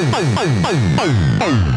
Boom, boom, boom, boom, oh.